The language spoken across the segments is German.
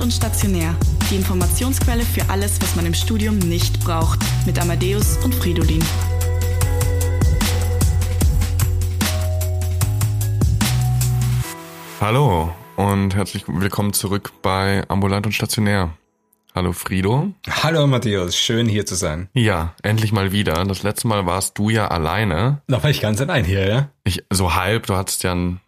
Ambulant und stationär. Die Informationsquelle für alles, was man im Studium nicht braucht. Mit Amadeus und Fridolin. Hallo und herzlich willkommen zurück bei Ambulant und Stationär. Hallo Frido. Hallo Matthäus, schön hier zu sein. Ja, endlich mal wieder. Das letzte Mal warst du ja alleine. Da war ich ganz allein hier, ja? Ich, so halb, du hattest ja ein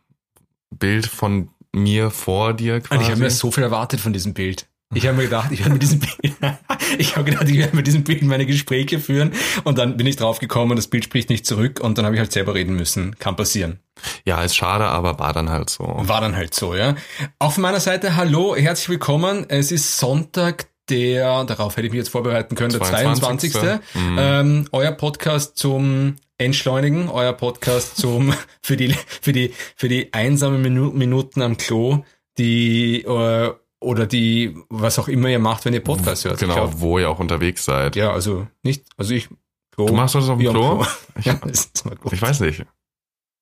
Bild von mir vor dir quasi. Und ich habe mir so viel erwartet von diesem Bild. Ich habe mir gedacht, ich werde mit diesem Bild, ich habe gedacht, ich werde mit diesem Bild meine Gespräche führen und dann bin ich draufgekommen, das Bild spricht nicht zurück und dann habe ich halt selber reden müssen. Kann passieren. Ja, ist schade, aber war dann halt so. War dann halt so, ja. Von meiner Seite, hallo, herzlich willkommen. Es ist Sonntag, der, darauf hätte ich mich jetzt vorbereiten können, der 22. 22. Mhm. Ähm, euer Podcast zum Entschleunigen, euer Podcast zum, für die, für die, für die einsamen Minuten am Klo, die, äh, oder die, was auch immer ihr macht, wenn ihr Podcast hört. Genau, glaub, wo ihr auch unterwegs seid. Ja, also nicht, also ich, Klo, Du machst das auf dem Klo? Klo? Ich, ja, ich weiß nicht.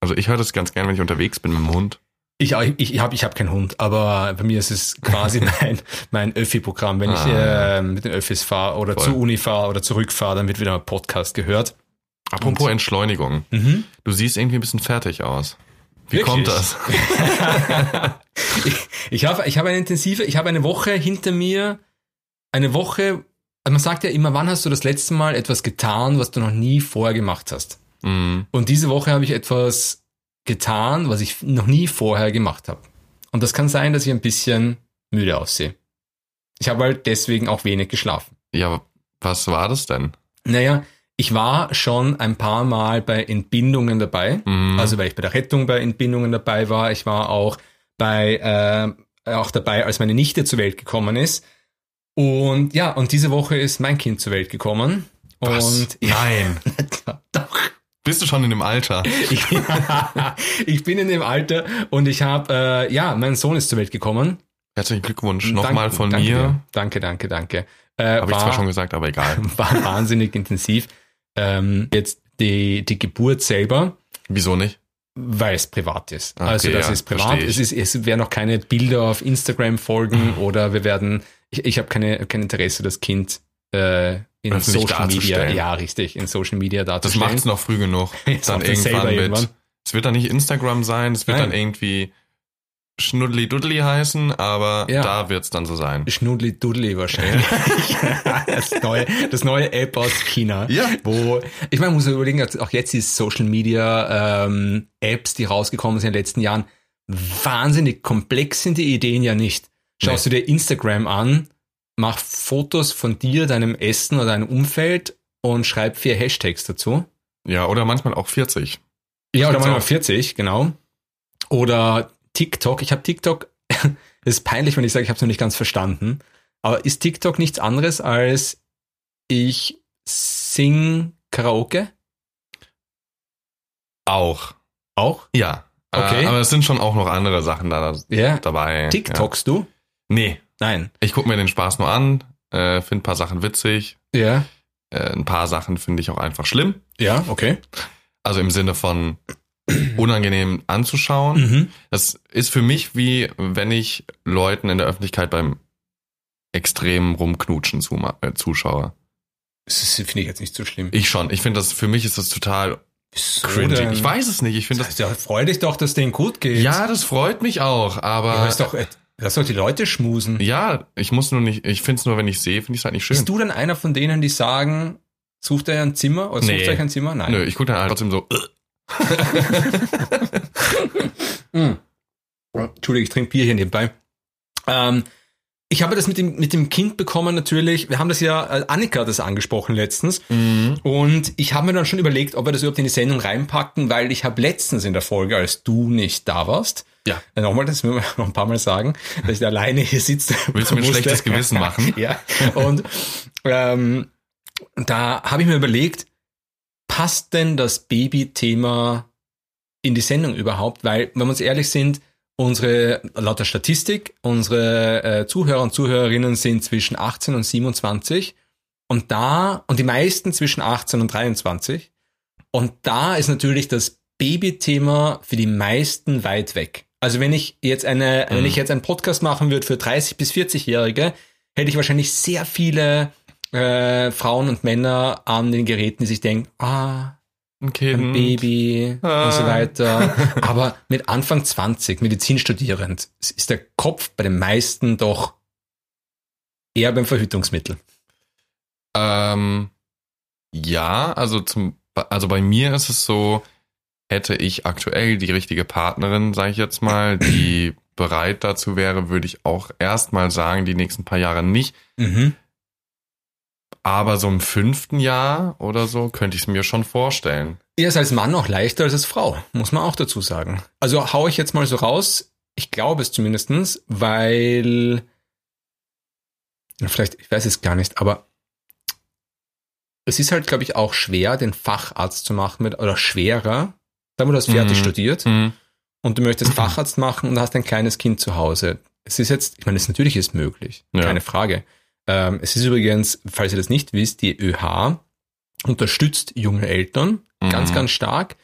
Also ich höre das ganz gern, wenn ich unterwegs bin mit dem Hund. Ich, ich, ich habe ich hab keinen Hund, aber bei mir ist es quasi mein, mein Öffi-Programm. Wenn ah, ich äh, mit den Öffis fahre oder Voll. zur Uni fahre oder zurückfahre, dann wird wieder ein Podcast gehört. Apropos Und, Entschleunigung. Mhm. Du siehst irgendwie ein bisschen fertig aus. Wie Wirklich? kommt das? ich ich habe ich hab eine intensive, ich habe eine Woche hinter mir, eine Woche, also man sagt ja immer, wann hast du das letzte Mal etwas getan, was du noch nie vorher gemacht hast? Mhm. Und diese Woche habe ich etwas getan, was ich noch nie vorher gemacht habe. Und das kann sein, dass ich ein bisschen müde aussehe. Ich habe halt deswegen auch wenig geschlafen. Ja, was war das denn? Naja, ich war schon ein paar Mal bei Entbindungen dabei. Mhm. Also weil ich bei der Rettung bei Entbindungen dabei war. Ich war auch bei äh, auch dabei, als meine Nichte zur Welt gekommen ist. Und ja, und diese Woche ist mein Kind zur Welt gekommen. Was? Und Nein. doch. Bist du schon in dem Alter? ich, ich bin in dem Alter und ich habe, äh, ja, mein Sohn ist zur Welt gekommen. Herzlichen Glückwunsch nochmal von danke, mir. Danke, danke, danke. Äh, Habe ich zwar schon gesagt, aber egal. War wahnsinnig intensiv. Ähm, jetzt die, die Geburt selber. Wieso nicht? Weil es privat ist. Okay, also das ja, ist privat. Es, ist, es werden noch keine Bilder auf Instagram folgen mhm. oder wir werden, ich, ich habe keine, kein Interesse, das Kind äh, in Öffentlich Social Media, ja richtig, in Social Media darzustellen. Das macht's noch früh genug. dann irgendwann mit. Irgendwann. Es wird dann nicht Instagram sein, es wird Nein. dann irgendwie Schnuddli Duddli heißen, aber ja. da wird's dann so sein. Schnuddli Duddli wahrscheinlich. das, neue, das neue App aus China. Ja. Wo, ich meine, muss man überlegen, auch jetzt die Social Media ähm, Apps, die rausgekommen sind in den letzten Jahren, wahnsinnig komplex sind die Ideen ja nicht. Schaust nee. du dir Instagram an, mach Fotos von dir, deinem Essen oder deinem Umfeld und schreib vier Hashtags dazu. Ja, oder manchmal auch 40. Ja, oder manchmal auch. 40, genau. Oder TikTok, ich habe TikTok, es ist peinlich, wenn ich sage, ich habe es noch nicht ganz verstanden, aber ist TikTok nichts anderes als ich sing Karaoke? Auch. Auch? Ja. Okay. Äh, aber es sind schon auch noch andere Sachen da ja. dabei. TikTokst ja. du? Nee. Nein. Ich gucke mir den Spaß nur an, äh, finde ein paar Sachen witzig. Ja. Äh, ein paar Sachen finde ich auch einfach schlimm. Ja, okay. Also im Sinne von, unangenehm anzuschauen. Mhm. Das ist für mich wie wenn ich Leuten in der Öffentlichkeit beim extremen Rumknutschen zu, äh, zuschaue. Das finde ich jetzt nicht so schlimm. Ich schon. Ich finde das, für mich ist das total so cringy. Denn? Ich weiß es nicht. Ich finde das. Ja, freu dich doch, dass denen gut geht. Ja, das freut mich auch, aber. Ja, ist doch, lass doch die Leute schmusen. Ja, ich muss nur nicht, ich finde es nur, wenn ich sehe, finde ich es halt nicht schön. Bist du dann einer von denen, die sagen, sucht er ein Zimmer oder nee. sucht euch ein Zimmer? Nein. Nö, ich gucke dann halt trotzdem so, mm. Entschuldigung, ich trinke Bier hier nebenbei. Ähm, ich habe das mit dem, mit dem Kind bekommen natürlich. Wir haben das ja, äh, Annika hat das angesprochen letztens. Mhm. Und ich habe mir dann schon überlegt, ob wir das überhaupt in die Sendung reinpacken, weil ich habe letztens in der Folge, als du nicht da warst, ja. Nochmal, das will wir noch ein paar Mal sagen, dass ich da alleine hier sitze. Willst du mir ein schlechtes Gewissen machen? ja. Und ähm, da habe ich mir überlegt, passt denn das Baby-Thema in die Sendung überhaupt? Weil, wenn wir uns ehrlich sind, unsere, laut der Statistik, unsere äh, Zuhörer und Zuhörerinnen sind zwischen 18 und 27 und da, und die meisten zwischen 18 und 23. Und da ist natürlich das Baby-Thema für die meisten weit weg. Also wenn ich jetzt eine, Mhm. wenn ich jetzt einen Podcast machen würde für 30 bis 40-Jährige, hätte ich wahrscheinlich sehr viele äh, Frauen und Männer an den Geräten, die sich denken, ah, Ein Kind. ein Baby Ah. und so weiter. Aber mit Anfang 20, Medizinstudierend, ist der Kopf bei den meisten doch eher beim Verhütungsmittel. Ähm, ja, also zum, also bei mir ist es so, hätte ich aktuell die richtige Partnerin, sage ich jetzt mal, die bereit dazu wäre, würde ich auch erstmal sagen, die nächsten paar Jahre nicht. Mhm. Aber so im fünften Jahr oder so könnte ich es mir schon vorstellen. Er ist als Mann auch leichter als als Frau, muss man auch dazu sagen. Also hau ich jetzt mal so raus, ich glaube es zumindestens, weil, vielleicht, ich weiß es gar nicht, aber es ist halt, glaube ich, auch schwer, den Facharzt zu machen mit, oder schwerer, sagen wir, du hast fertig Mhm. studiert Mhm. und du möchtest Facharzt machen und hast ein kleines Kind zu Hause. Es ist jetzt, ich meine, es natürlich ist möglich, Ja. keine Frage. Ähm, es ist übrigens, falls ihr das nicht wisst, die ÖH unterstützt junge Eltern ganz, Mhm. ganz stark.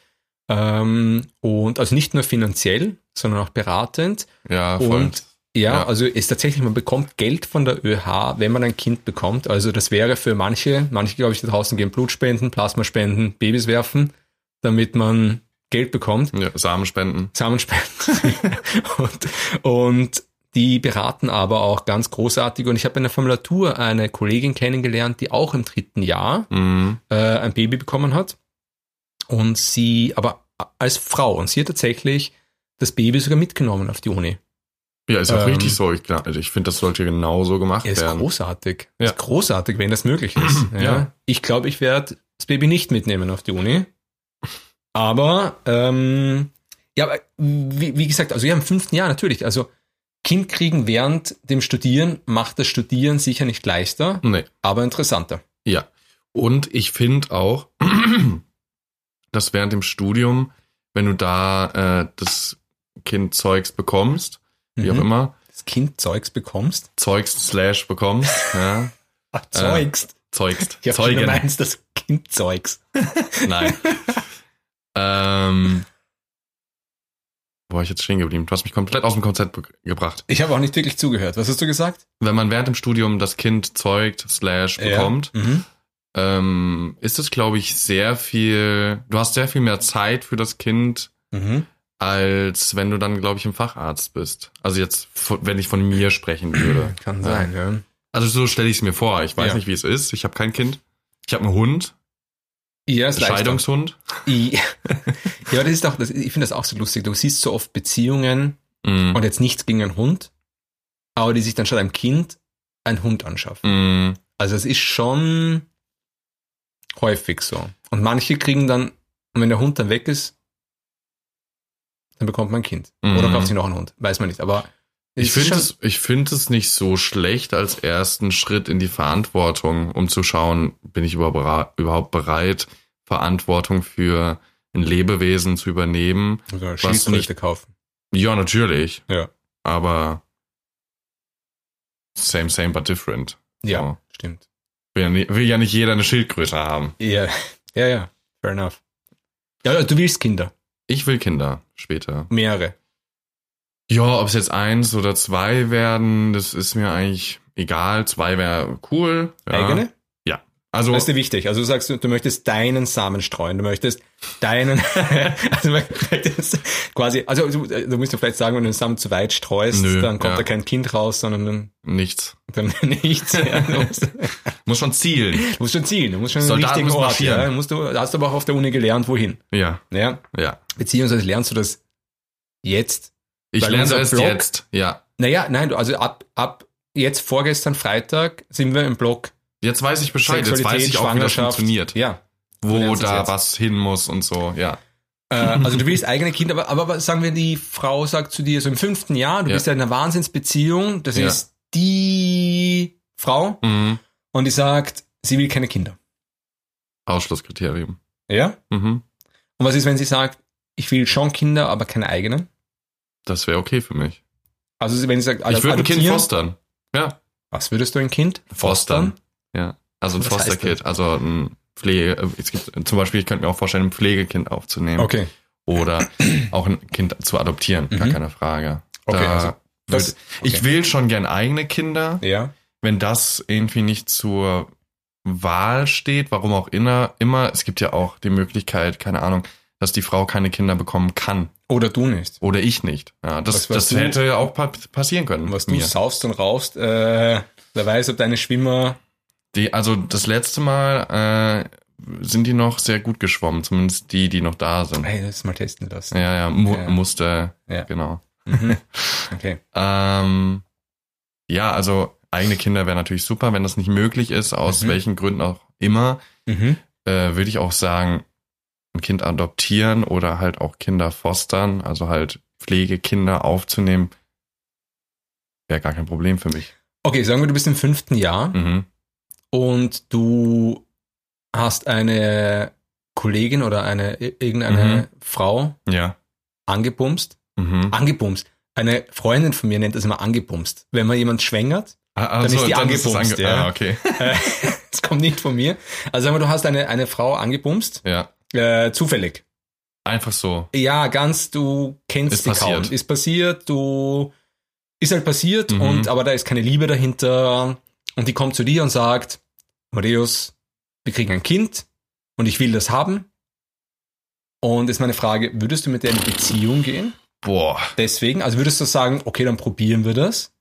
Ähm, und also nicht nur finanziell, sondern auch beratend. Ja, voll. Und ja, Ja. also ist tatsächlich, man bekommt Geld von der ÖH, wenn man ein Kind bekommt. Also das wäre für manche, manche glaube ich da draußen gehen Blut spenden, Plasma spenden, Babys werfen, damit man Geld bekommt. ja, Samenspenden. Samenspenden. und, und die beraten aber auch ganz großartig. Und ich habe in der Formulatur eine Kollegin kennengelernt, die auch im dritten Jahr Mhm. äh, ein Baby bekommen hat. Und sie, aber als Frau, und sie hat tatsächlich das Baby sogar mitgenommen auf die Uni. Ja, ist auch Ähm, richtig so. Ich, also ich finde, das sollte genauso gemacht Ja, ist werden. großartig. Ja. Ist großartig, wenn das möglich ist. ja. Ja. Ich glaube, ich werde das Baby nicht mitnehmen auf die Uni. Aber, ähm, ja, wie, wie gesagt, also ja, im fünften Jahr natürlich. Also Kind kriegen während dem Studieren macht das Studieren sicher nicht leichter, Nee. aber interessanter. Ja. Und ich finde auch, dass während dem Studium, wenn du da äh, das Kind Zeugs bekommst, wie auch Mhm. immer, Das Kind Zeugs bekommst. Zeugs slash bekommst, ja, Ach, Zeugst. zeugst, ich habe Zeugen, du meinst das Kind Zeugs. nein. ähm, wo war ich jetzt stehen geblieben? Du hast mich komplett aus dem Konzept gebracht. Ich habe auch nicht wirklich zugehört. Was hast du gesagt? Wenn man während dem Studium das Kind zeugt slash bekommt, Ja. Mhm. ähm, ist es, glaube ich, sehr viel, du hast sehr viel mehr Zeit für das Kind, Mhm. als wenn du dann, glaube ich, im Facharzt bist. Also jetzt, wenn ich von mir sprechen würde. Kann Ja. sein, ja. Also so stelle ich es mir vor. Ich weiß Ja. nicht, wie es ist. Ich habe kein Kind. Ich habe einen Hund, Ja, ist. Scheidungshund. Ja, das ist auch, das, ich finde das auch so lustig. Du siehst so oft Beziehungen Mm, und jetzt nichts gegen einen Hund, aber die sich dann statt einem Kind einen Hund anschaffen. mm, Also es ist schon häufig so. Und manche kriegen dann, und wenn der Hund dann weg ist, dann bekommt man ein Kind. Oder Mhm. kauft sich noch einen Hund. Weiß man nicht. Aber Ich finde es, ich finde es nicht so schlecht als ersten Schritt in die Verantwortung, um zu schauen, bin ich überhaupt bereit, Verantwortung für ein Lebewesen zu übernehmen. Oder was Schildkröte nicht- kaufen. Ja, natürlich. Ja. Aber same, same, but different. Ja, So. stimmt. Will ja, nicht, will ja nicht jeder eine Schildkröte haben. Ja, ja, ja. Fair enough. Ja, du willst Kinder. Ich will Kinder später. Mehrere. Ja, ob es jetzt eins oder zwei werden, das ist mir eigentlich egal. Zwei wäre cool. Ja. Eigene? Also, Das ist dir wichtig. Also du sagst, du, du möchtest deinen Samen streuen. Du möchtest deinen, also du möchtest quasi, also du, du musst ja vielleicht sagen, wenn du den Samen zu weit streust, Nö, dann kommt ja. da kein Kind raus, sondern dann, nichts. dann nichts. Ja, du, musst, Muss schon zielen. du musst schon zielen. Du musst schon Soldaten richtigen müssen Ort. marschieren. Ja, du musst du hast aber auch auf der Uni gelernt, wohin. Ja, Ja, ja. beziehungsweise lernst du das jetzt. Ich lerne es Blog- jetzt. Ja. Naja, nein, also ab, ab jetzt vorgestern Freitag sind wir im Blog Jetzt weiß ich Bescheid. Jetzt weiß ich auch, wie das funktioniert. Ja, Wo da jetzt. was hin muss und so. Ja. Äh, also du willst eigene Kinder, aber, aber was sagen wir, die Frau sagt zu dir, so im fünften Jahr, du Ja. bist ja in einer Wahnsinnsbeziehung, das Ja. ist die Frau Mhm. und die sagt, sie will keine Kinder. Ausschlusskriterium. Ja? Mhm. Und was ist, wenn sie sagt, ich will schon Kinder, aber keine eigenen? Das wäre okay für mich. Also wenn sie sagt, Ich würde ein Kind fostern. Ja. Was würdest du ein Kind? Fostern. Ja. Also ein Fosterkid. Also ein Pflege, es gibt zum Beispiel, ich könnte mir auch vorstellen, ein Pflegekind aufzunehmen. Okay. oder auch ein Kind zu adoptieren, gar Mhm. keine Frage. Okay, Da also das- würd- Ich will schon gern eigene Kinder, Ja. wenn das irgendwie nicht zur Wahl steht, warum auch immer, immer, es gibt ja auch die Möglichkeit, keine Ahnung, dass die Frau keine Kinder bekommen kann Oder du nicht. oder ich nicht. Ja, das, das du- hätte ja auch pa passieren können. Was du mir. saust und rauchst, äh, wer weiß, ob deine Schwimmer. Die, also das letzte Mal äh, sind die noch sehr gut geschwommen, zumindest die, die noch da sind. Hey, das mal testen lassen. Ja, ja, mu Ja. musste, Ja. genau. Mhm. Okay. Ähm, ja, also eigene Kinder wäre natürlich super, wenn das nicht möglich ist, aus Mhm. welchen Gründen auch immer, Mhm. äh, würde ich auch sagen, ein Kind adoptieren oder halt auch Kinder fostern, also halt Pflegekinder aufzunehmen, wäre gar kein Problem für mich. Okay, sagen wir, du bist im fünften Jahr Mhm. und du hast eine Kollegin oder eine irgendeine Frau Ja. angebumst. Mhm. Angebumst. Eine Freundin von mir nennt das immer angebumst. Wenn man jemand schwängert, Ah, ist die das angebumst, ja. Ah, okay. das kommt nicht von mir. Also sagen wir, du hast eine, eine Frau angebumst, Ja. Äh, zufällig. Einfach so. Ja, ganz, du kennst Ist passiert. kaum. Ist passiert, du ist halt passiert Mhm. und aber da ist keine Liebe dahinter und die kommt zu dir und sagt, Matthäus, wir kriegen ein Kind und ich will das haben. Und ist meine Frage, würdest du mit der in Beziehung gehen? Boah. Deswegen, also würdest du sagen, okay, dann probieren wir das?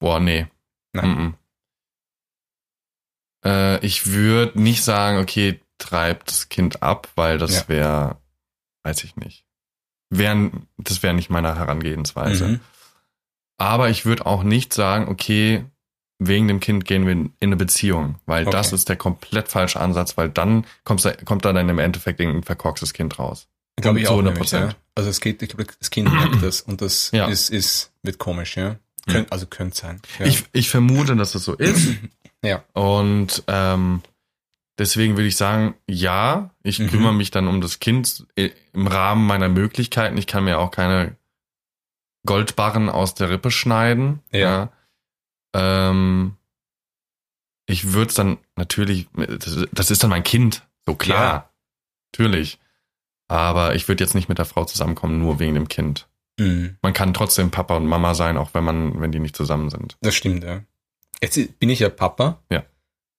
Boah, nee. Nein. Mhm. Äh, ich würde nicht sagen, okay, treib das Kind ab, weil das Ja. wäre, weiß ich nicht. Wär, das wäre nicht meine Herangehensweise. Mhm. Aber ich würde auch nicht sagen, okay, wegen dem Kind gehen wir in eine Beziehung, weil Okay. das ist der komplett falsche Ansatz, weil dann kommst kommt da dann im Endeffekt irgendein verkorkstes Kind raus. Glaube ich auch 100%. nämlich, ja. Also es geht, ich glaube, das Kind merkt das und das Ja. ist, ist, wird komisch, ja. Könnt, also könnte sein. Ja. Ich, ich vermute, dass das so ist. Ja. Und ähm, deswegen würde ich sagen, ja, ich Mhm. kümmere mich dann um das Kind im Rahmen meiner Möglichkeiten. Ich kann mir auch keine Goldbarren aus der Rippe schneiden. Ja. Ähm, ich würde es dann natürlich, das, das ist dann mein Kind, so klar. Ja. Natürlich. Aber ich würde jetzt nicht mit der Frau zusammenkommen, nur wegen dem Kind. Mhm. Man kann trotzdem Papa und Mama sein, auch wenn man, wenn die nicht zusammen sind. Das stimmt, ja. Jetzt bin ich ja Papa. Ja.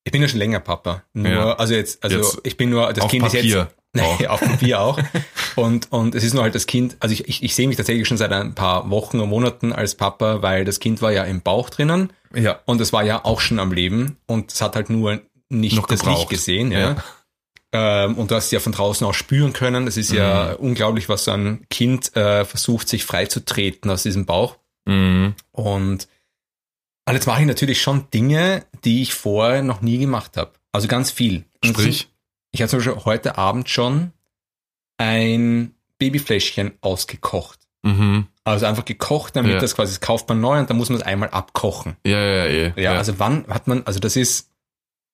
Ich bin ja schon länger Papa. Nur, Ja. also jetzt, also Jetzt ich bin nur, das Kind ist Papier. jetzt. Nee, auf Papier auch. Und, und es ist nur halt das Kind, also ich, ich, ich sehe mich tatsächlich schon seit ein paar Wochen und Monaten als Papa, weil das Kind war ja im Bauch drinnen Ja. und es war ja auch schon am Leben und es hat halt nur nicht Noch das gebraucht. Licht gesehen, ja. Ja. Ähm, und du hast ja von draußen auch spüren können. Das ist ja Mhm. unglaublich, was so ein Kind äh, versucht, sich freizutreten aus diesem Bauch. Mhm. Und, und jetzt mache ich natürlich schon Dinge, die ich vorher noch nie gemacht habe. Also ganz viel. Sprich. Ich habe zum Beispiel heute Abend schon ein Babyfläschchen ausgekocht. Mhm. Also einfach gekocht, damit Ja. das quasi, das kauft man neu und dann muss man es einmal abkochen. Ja, ja, ja. Ja, also wann hat man, also das ist,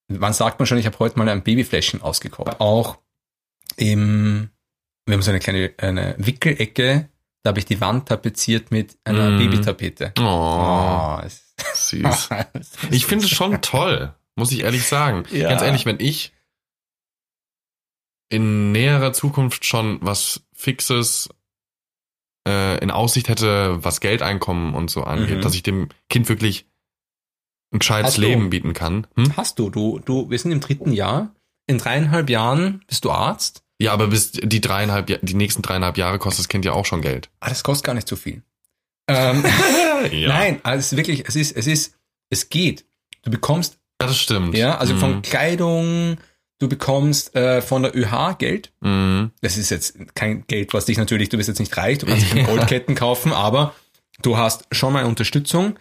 wann sagt man schon, ich habe heute mal ein Babyfläschchen ausgekocht. Auch im, wir haben so eine kleine eine Wickelecke, da habe ich die Wand tapeziert mit einer Mhm. Babytapete. Oh, Oh, süß. Ich finde es schon toll, muss ich ehrlich sagen. Ja. Ganz ehrlich, wenn ich in näherer Zukunft schon was Fixes äh, in Aussicht hätte, was Geldeinkommen und so angeht, Mhm. dass ich dem Kind wirklich ein gescheites Hast du- Leben bieten kann. Hm? Hast du, du, du, wir sind im dritten Jahr. In dreieinhalb Jahren bist du Arzt. Ja, aber bis die dreieinhalb, die nächsten dreieinhalb Jahre kostet das Kind ja auch schon Geld. Ah, das kostet gar nicht so viel. Ähm, ja. Nein, also es ist wirklich, es ist, es ist, es geht. Du bekommst, Ja, das stimmt. ja, also von Mhm. Kleidung, du bekommst äh, von der ÖH Geld. Mhm. Das ist jetzt kein Geld, was dich natürlich, du bist jetzt nicht reich, du kannst keine Goldketten kaufen, aber du hast schon mal Unterstützung.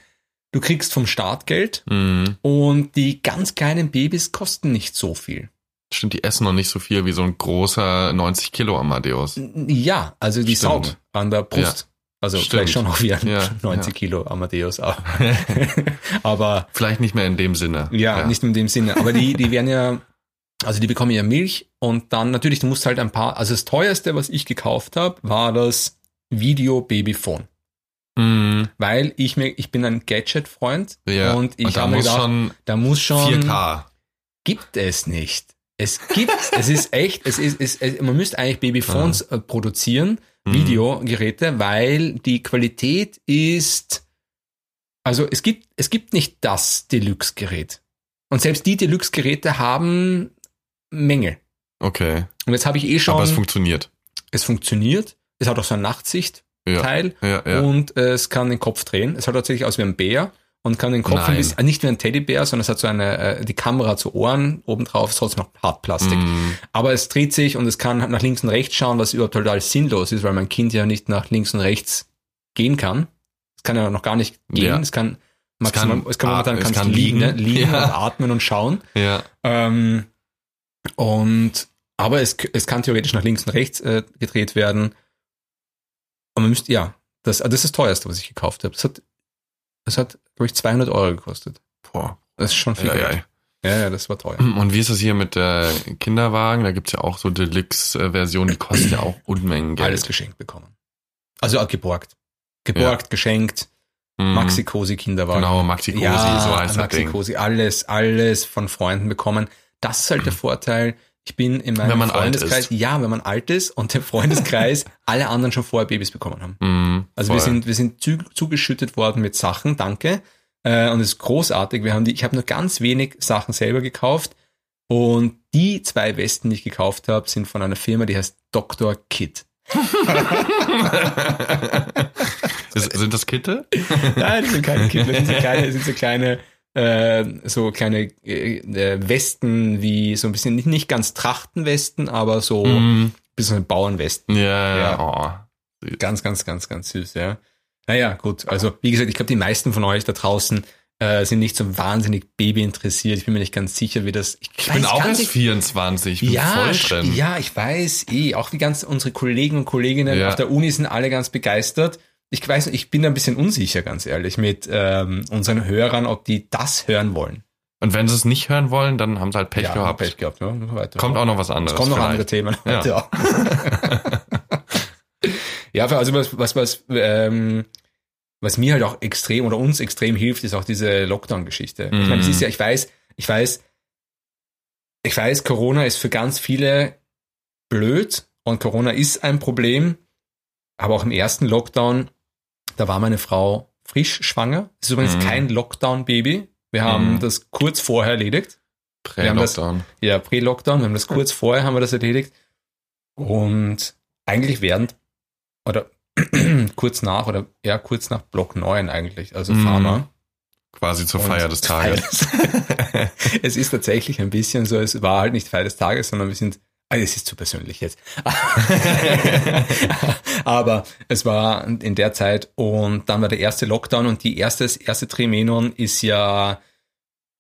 Du kriegst vom Staat Geld Mhm. und die ganz kleinen Babys kosten nicht so viel. Stimmt, die essen noch nicht so viel wie so ein großer 90 Kilo Amadeus. Ja, also die Stimmt. saugen an der Brust. Also Stimmt. vielleicht schon auch wie ein Ja, 90 ja. Kilo Amadeus, aber, aber Vielleicht nicht mehr in dem Sinne. ja, nicht in dem Sinne. Aber die, die werden ja, also die bekommen ja Milch und dann natürlich, du musst halt ein paar, also das teuerste, was ich gekauft habe, war das Video Babyphone. Mhm. Weil ich mir, ich bin ein Gadget-Freund Ja. und ich da habe gedacht, schon da muss schon, 4K. gibt es nicht. Es gibt, es ist echt, es ist, es, es, man müsste eigentlich Babyphones äh, produzieren, Mhm. Videogeräte, weil die Qualität ist, also es gibt, es gibt nicht das Deluxe-Gerät. Und selbst die Deluxe-Geräte haben Mängel. Okay. Und jetzt habe ich eh schon, Aber es funktioniert. es funktioniert, es hat auch so ein Nachtsicht-Teil Ja. Ja, ja. und äh, es kann den Kopf drehen. Es hat tatsächlich aus wie ein Bär und kann den Kopf ein Nein. bisschen, äh, nicht wie ein Teddybär, sondern es hat so eine, äh, die Kamera zu Ohren obendrauf, ist trotzdem noch Hartplastik. Mm, Aber es dreht sich und es kann nach links und rechts schauen, was überhaupt total sinnlos ist, weil mein Kind ja nicht nach links und rechts gehen kann. Es kann ja noch gar nicht gehen. Ja. Es kann kann maximal, es kann, momentan kannst kann du liegen, ne? liegen. liegen Ja. und atmen und schauen. ja. Ähm, und aber es, es kann theoretisch nach links und rechts äh, gedreht werden. Und man müsste, ja, das, das ist das teuerste, was ich gekauft habe. Das hat, das hat, glaube ich, 200 Euro gekostet. Boah. Das ist schon viel Ja, Geld. ja. Ja, ja, das war teuer. Und wie ist das hier mit der Kinderwagen? Da gibt's ja auch so Deluxe-Versionen, die kosten ja auch Unmengen Geld. Alles geschenkt bekommen. Also auch geborgt. Geborgt, geschenkt, Mhm. Maxi Cosi Kinderwagen. Genau, Maxi Cosi, ja, so heißt das Ding. Cosi, alles, alles von Freunden bekommen. Das ist halt der Vorteil. Ich bin in meinem Wenn man Freundeskreis, ja, wenn man alt ist und der Freundeskreis alle anderen schon vorher Babys bekommen haben. Mhm, Also wir sind, wir sind zu, zugeschüttet worden mit Sachen, danke. Äh, und es ist großartig. Wir haben die, ich habe nur ganz wenig Sachen selber gekauft. Und die zwei Westen, die ich gekauft habe, sind von einer Firma, die heißt Dr. Kid. Sind das Kitte? Nein, das sind keine Kinder, das sind so kleine, das sind so kleine, äh, so kleine äh, äh, Westen, wie so ein bisschen, nicht, nicht ganz Trachtenwesten, aber so ein Mhm. bisschen Bauernwesten. Ja, Ja. ja. Oh. Ganz, ganz, ganz, ganz süß, ja. Naja, gut. Also, wie gesagt, ich glaube, die meisten von euch da draußen äh, sind nicht so wahnsinnig Baby interessiert. Ich bin mir nicht ganz sicher, wie das. Ich bin auch erst 24, ich ja, ja, ich weiß eh. Auch die ganzen unsere Kollegen und Kolleginnen Ja. auf der Uni sind alle ganz begeistert. Ich weiß, nicht, ich bin da ein bisschen unsicher, ganz ehrlich, mit ähm, unseren Hörern, ob die das hören wollen. Und wenn sie es nicht hören wollen, dann haben sie halt Pech ja, gehabt. Pech gehabt. Ja, weiter. Kommt auch noch was Es anderes. kommen noch vielleicht. andere Themen Ja. ja, also was, was, was, ähm, was mir halt auch extrem oder uns extrem hilft, ist auch diese Lockdown-Geschichte. Ich meine, es Mhm. ist ja, ich weiß, ich weiß, ich weiß, Corona ist für ganz viele blöd und Corona ist ein Problem, aber auch im ersten Lockdown, da war meine Frau frisch schwanger. Es ist übrigens Mhm. kein Lockdown-Baby. Wir haben Mhm. das kurz vorher erledigt. Das- Prä-Lockdown. Ja, Pre-Lockdown, wir haben das kurz vorher haben wir das erledigt. Und eigentlich während, oder kurz nach, oder ja, kurz nach Block 9 eigentlich, also Mhm. Pharma. Quasi zur Feier des Tages. es ist tatsächlich ein bisschen so, es war halt nicht Feier des Tages, sondern wir sind, es ist zu persönlich jetzt. Aber es war in der Zeit und dann war der erste Lockdown und die erste, das erste Trimenon ist ja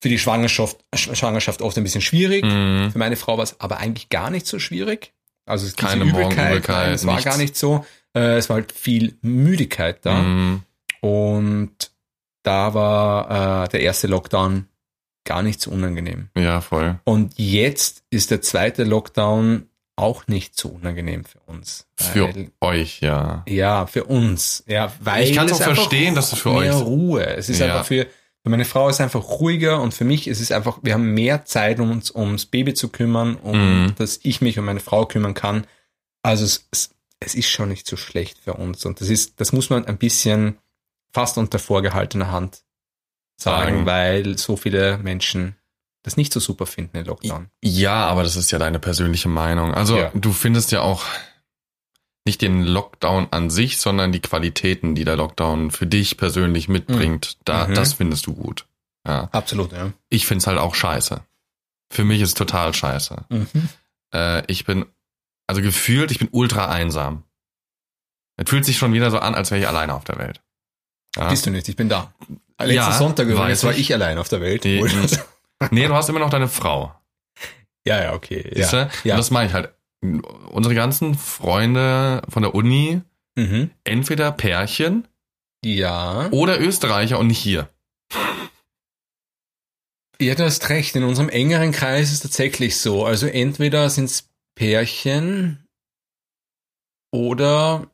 für die Schwangerschaft, Schwangerschaft oft ein bisschen schwierig. Mhm. Für meine Frau war es aber eigentlich gar nicht so schwierig. Also es Keine Übelkeit, Morgenübelkeit, nein, es war nichts. gar nicht so. Äh, es war halt viel Müdigkeit da. Mhm. Und da war äh, der erste Lockdown gar nicht so unangenehm. Ja, voll. Und jetzt ist der zweite Lockdown auch nicht so unangenehm für uns. Für euch, ja. ja, für uns. Ja, weil Ich kann's es auch verstehen, dass es für mehr euch- Ruhe. Es ist Ja. einfach für, für meine Frau ist einfach ruhiger und für mich ist es einfach, wir haben mehr Zeit, um uns ums Baby zu kümmern, um Mhm. dass ich mich um meine Frau kümmern kann. Also es, es, es ist schon nicht so schlecht für uns. Und das ist, das muss man ein bisschen fast unter vorgehaltener Hand sagen, weil so viele Menschen das nicht so super finden in Lockdown. Ja, aber das ist ja deine persönliche Meinung. Also Ja. du findest ja auch nicht den Lockdown an sich, sondern die Qualitäten, die der Lockdown für dich persönlich mitbringt. Da, Mhm. das findest du gut. Ja. Absolut, ja. Ich find's halt auch scheiße. Für mich ist es total scheiße. Äh, ich bin, also gefühlt, ich bin ultra einsam. Es fühlt sich schon wieder so an, als wäre ich alleine auf der Welt. Ja. Bist du nicht, ich bin da. Letzten Ja, Sonntag übrigens war ich. allein auf der Welt. Die- Nee, du hast immer noch deine Frau. ja, ja, okay. Siehst Ja. ja. Das meine ich halt. Unsere ganzen Freunde von der Uni, Mhm. entweder Pärchen ja. oder Österreicher und nicht hier. Ja, du hast recht. In unserem engeren Kreis ist es tatsächlich so. Also entweder sind es Pärchen oder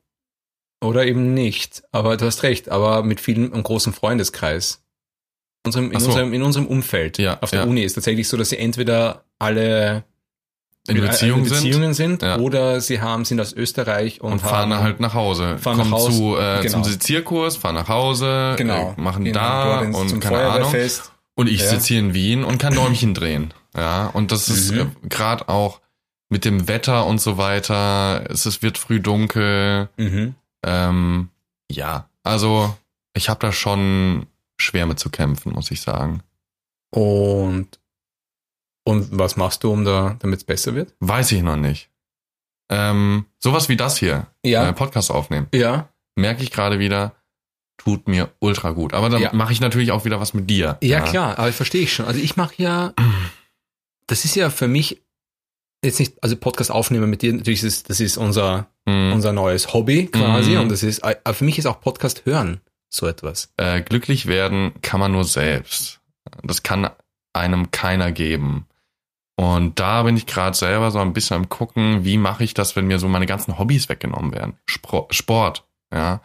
oder eben nicht. Aber du hast recht. Aber mit vielen einem großen Freundeskreis. Unserem, in, so. unserem, in unserem Umfeld Ja, auf der ja. Uni ist tatsächlich so, dass sie entweder alle in Beziehung in Beziehungen sind, Ja. oder sie haben sind aus Österreich und, und fahren haben, halt nach Hause. fahren Kommen nach Hause, zu, äh, genau. zum Sezierkurs, fahren nach Hause, genau äh, machen gehen da und zum keine Ahnung. Und ich Ja. sitze hier in Wien und kann Däumchen drehen. Ja, und das ist Mhm. äh, gerade auch mit dem Wetter und so weiter. Es ist, wird früh dunkel. Mhm. Ähm, ja, also ich habe da schon schwer mit zu kämpfen, muss ich sagen. Und und was machst du, um da, damit es besser wird? Weiß ich noch nicht. Ähm, sowas wie das hier, Ja, äh, Podcast aufnehmen, ja, merke ich gerade wieder, tut mir ultra gut. Aber dann Ja. mache ich natürlich auch wieder was mit dir. ja, klar, aber verstehe ich schon. Also ich mache ja, das ist ja für mich jetzt nicht, also Podcast aufnehmen mit dir, natürlich ist es, das ist unser, Mhm. unser neues Hobby quasi Mhm. und das ist, aber für mich ist auch Podcast hören so etwas. äh, glücklich werden kann man nur selbst. Das kann einem keiner geben. Und da bin ich gerade selber so ein bisschen am gucken, wie mache ich das, wenn mir so meine ganzen Hobbys weggenommen werden. Spro Sport, ja.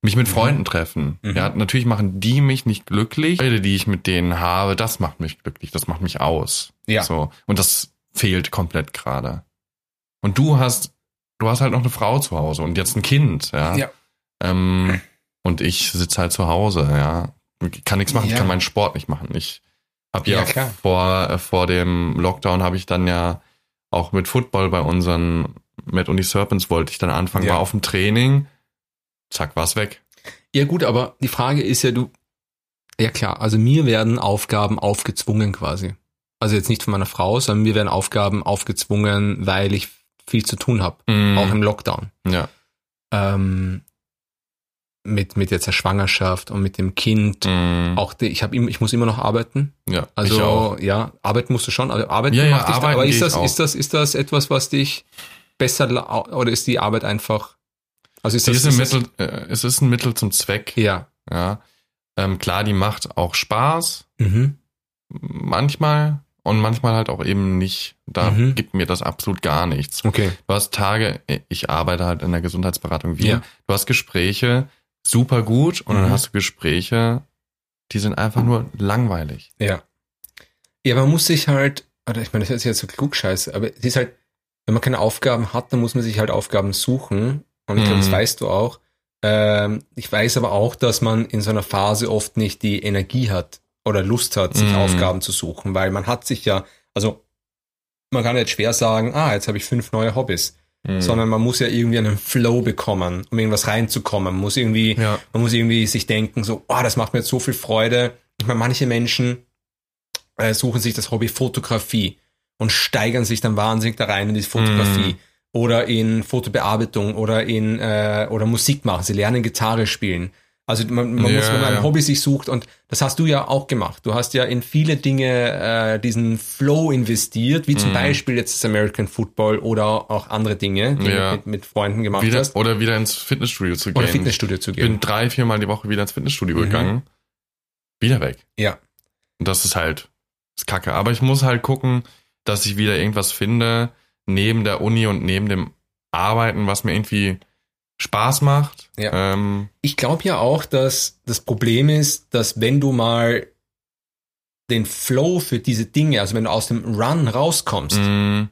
Mich mit Mhm. Freunden treffen. Mhm. Ja, natürlich machen die mich nicht glücklich. Freude, die ich mit denen habe, das macht mich glücklich, das macht mich aus. Ja. So. Und das fehlt komplett gerade. Und du hast, du hast halt noch eine Frau zu Hause und jetzt ein Kind, ja. Ja. Ähm, und ich sitze halt zu Hause, ja. Kann nichts machen, ich Ja. kann meinen Sport nicht machen. Ich habe ja, Ja, vor, äh, vor dem Lockdown habe ich dann ja auch mit Football bei unseren Mad und die Serpents wollte ich dann anfangen, war auf dem Training, zack, war's weg. Ja gut, aber die Frage ist ja, du, ja klar, also mir werden Aufgaben aufgezwungen quasi. Also jetzt nicht von meiner Frau, sondern mir werden Aufgaben aufgezwungen, weil ich viel zu tun habe, Mm, auch im Lockdown. ja. Ähm, mit, mit jetzt der Schwangerschaft und mit dem Kind. Mm, Auch die, ich habe ich muss immer noch arbeiten. ja, Also ja, arbeiten musst du schon. Also arbeiten Ja, ja, macht dich arbeiten aber ist das, ist das, ist das etwas, was dich besser oder ist die Arbeit einfach? Also ist das, ist ein ist das Mittel, äh, es ist ein Mittel zum Zweck, ja. ja. Ähm, klar, die macht auch Spaß, Mhm. manchmal und manchmal halt auch eben nicht. Da Mhm. gibt mir das absolut gar nichts. Okay. Du hast Tage, ich arbeite halt in der Gesundheitsberatung Wien. Ja. Du hast Gespräche, super gut, und dann Mhm. hast du Gespräche, die sind einfach nur langweilig. Ja. Ja, man muss sich halt, oder ich meine, das sich jetzt so klugscheiße, aber es ist halt, wenn man keine Aufgaben hat, dann muss man sich halt Aufgaben suchen. Und ich glaube, das Mhm. weißt du auch. Ähm, ich weiß aber auch, dass man in so einer Phase oft nicht die Energie hat oder Lust hat, sich Mhm. Aufgaben zu suchen, weil man hat sich ja, also man kann jetzt schwer sagen, ah, jetzt habe ich fünf neue Hobbys, Mhm. sondern man muss ja irgendwie einen Flow bekommen, um irgendwas reinzukommen. Man muss irgendwie ja. man muss irgendwie sich denken, so, oh, das macht mir jetzt so viel Freude. Ich meine, manche Menschen äh, suchen sich das Hobby Fotografie und steigern sich dann wahnsinnig da rein in die Fotografie Mhm. oder in Fotobearbeitung oder in äh, oder Musik machen. Sie lernen Gitarre spielen. Also man, man Ja, muss, wenn man ein ja. Hobby sich sucht und das hast du ja auch gemacht. Du hast ja in viele Dinge äh, diesen Flow investiert, wie zum Mhm. Beispiel jetzt das American Football oder auch andere Dinge, die Ja. du mit, mit Freunden gemacht Wieder, hast. oder wieder ins Fitnessstudio zu gehen. Oder Fitnessstudio zu ich bin gehen. drei, viermal die Woche wieder ins Fitnessstudio Mhm. gegangen. Wieder weg. Ja. Und das ist halt, das ist kacke. Aber ich muss halt gucken, dass ich wieder irgendwas finde, neben der Uni und neben dem Arbeiten, was mir irgendwie Spaß macht. Ja. Ähm, Ich glaube ja auch, dass das Problem ist, dass wenn du mal den Flow für diese Dinge, also wenn du aus dem Run rauskommst, mh,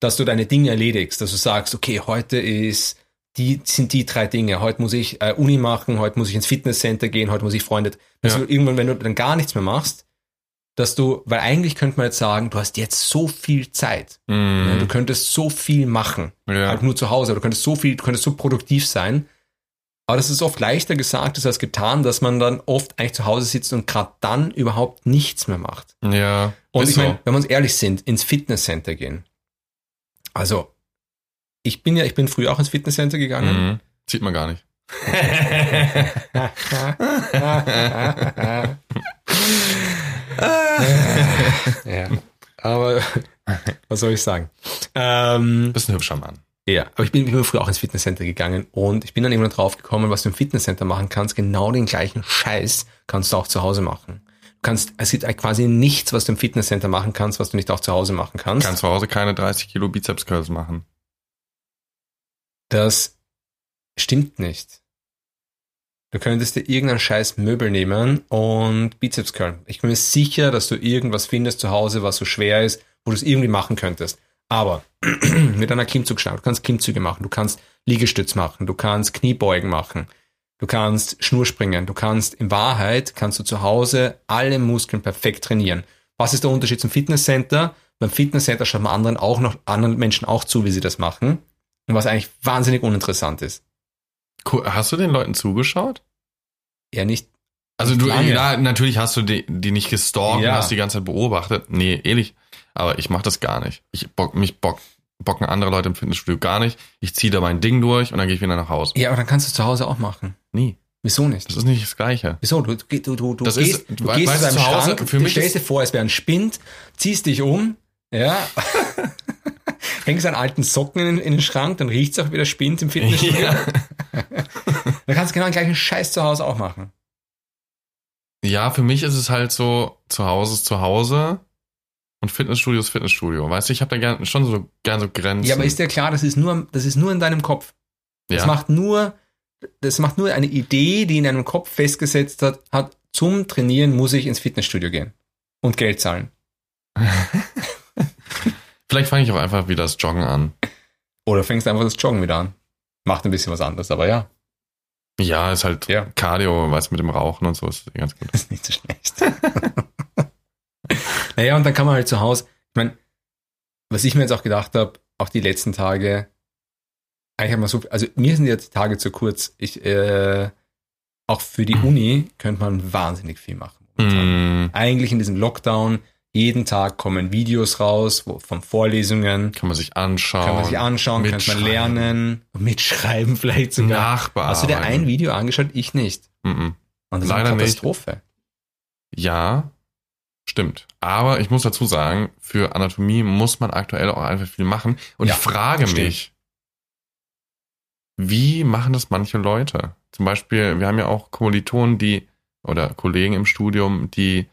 dass du deine Dinge erledigst, dass du sagst, okay, heute ist die sind die drei Dinge. Heute muss ich äh, Uni machen, heute muss ich ins Fitnesscenter gehen, heute muss ich Freunde. Dass Ja. du irgendwann, wenn du dann gar nichts mehr machst, dass du, weil eigentlich könnte man jetzt sagen, du hast jetzt so viel Zeit. Ja, mh, du könntest so viel machen. ja. halt nur zu Hause. Du könntest so viel, du könntest so produktiv sein. Aber das ist oft leichter gesagt als getan, dass man dann oft eigentlich zu Hause sitzt und gerade dann überhaupt nichts mehr macht. ja. Und ich meine, wenn wir uns ehrlich sind, ins Fitnesscenter gehen. Also, ich bin ja, ich bin früher auch ins Fitnesscenter gegangen. Mhm. Sieht man gar nicht. ja. Aber was soll ich sagen? Ähm, Bist ein hübscher Mann. Ja, aber ich bin, ich bin früher auch ins Fitnesscenter gegangen und ich bin dann irgendwann drauf gekommen, was du im Fitnesscenter machen kannst, genau den gleichen Scheiß kannst du auch zu Hause machen. Du kannst, es gibt quasi nichts, was du im Fitnesscenter machen kannst, was du nicht auch zu Hause machen kannst. Kannst zu Hause keine 30 Kilo Bizeps Curls machen. Das stimmt nicht. Du könntest dir irgendeinen scheiß Möbel nehmen und Bizeps curlen. Ich bin mir sicher, dass du irgendwas findest zu Hause, was so schwer ist, wo du es irgendwie machen könntest. Aber mit einer Klimmzugstange, du kannst Klimmzüge machen, du kannst Liegestütz machen, du kannst Kniebeugen machen, du kannst Schnurspringen, du kannst in Wahrheit, kannst du zu Hause alle Muskeln perfekt trainieren. Was ist der Unterschied zum Fitnesscenter? Beim Fitnesscenter schaut man anderen auch noch, anderen Menschen auch zu, wie sie das machen. Und was eigentlich wahnsinnig uninteressant ist. Cool. Hast du den Leuten zugeschaut? Ja, nicht. Also du, ja, natürlich hast du die, die nicht gestalkt Ja. und hast die ganze Zeit beobachtet. Nee, ehrlich. Aber ich mache das gar nicht. Ich bock, mich bock, bocken andere Leute im Fitnessstudio gar nicht. Ich ziehe da mein Ding durch und dann gehe ich wieder nach Hause. Ja, aber dann kannst du es zu Hause auch machen. Nie. Wieso nicht? Das ist nicht das Gleiche. Wieso? Du, du, du, du Das gehst, ist- du gehst zu deinem Schrank, für du mich stellst dir vor, es wäre ein Spind, ziehst dich um, ja, hängst an alten Socken in, in den Schrank, dann riecht's auch wieder Spind im Fitnessstudio. Ja. Dann kannst du genau den gleichen Scheiß zu Hause auch machen. ja, für mich ist es halt so, zu Hause ist zu Hause und Fitnessstudio ist Fitnessstudio. Weißt du, ich habe da gern, schon so gern so Grenzen. Ja, aber ist dir klar, das ist nur, das ist nur in deinem Kopf. Das ja. macht nur, das macht nur eine Idee, die in deinem Kopf festgesetzt hat, hat, zum Trainieren muss ich ins Fitnessstudio gehen und Geld zahlen. Vielleicht fange ich auch einfach wieder das Joggen an. Oder fängst einfach das Joggen wieder an. Macht ein bisschen was anderes, aber ja, Ja, ist halt Ja. Cardio, weißt du, mit dem Rauchen und so ist ganz gut. ist nicht so schlecht. naja, und dann kann man halt zu Hause, ich meine, was ich mir jetzt auch gedacht habe, auch die letzten Tage, eigentlich haben wir so, also mir sind jetzt die Tage zu kurz. Ich, äh, auch für die Uni könnte man wahnsinnig viel machen. Mm, Eigentlich in diesem Lockdown, jeden Tag kommen Videos raus wo, von Vorlesungen, kann man sich anschauen. kann man sich anschauen, kann man lernen, mitschreiben vielleicht sogar. Nachbearbeiten. Hast du dir ein Video angeschaut? Ich nicht. Mm-mm. Und das Leider ist eine nicht. Katastrophe. Ja, stimmt. Aber ich muss dazu sagen, für Anatomie muss man aktuell auch einfach viel machen. Und Ja, ich frage stimmt. mich, wie machen das manche Leute? Zum Beispiel, wir haben ja auch Kommilitonen, die, oder Kollegen im Studium, die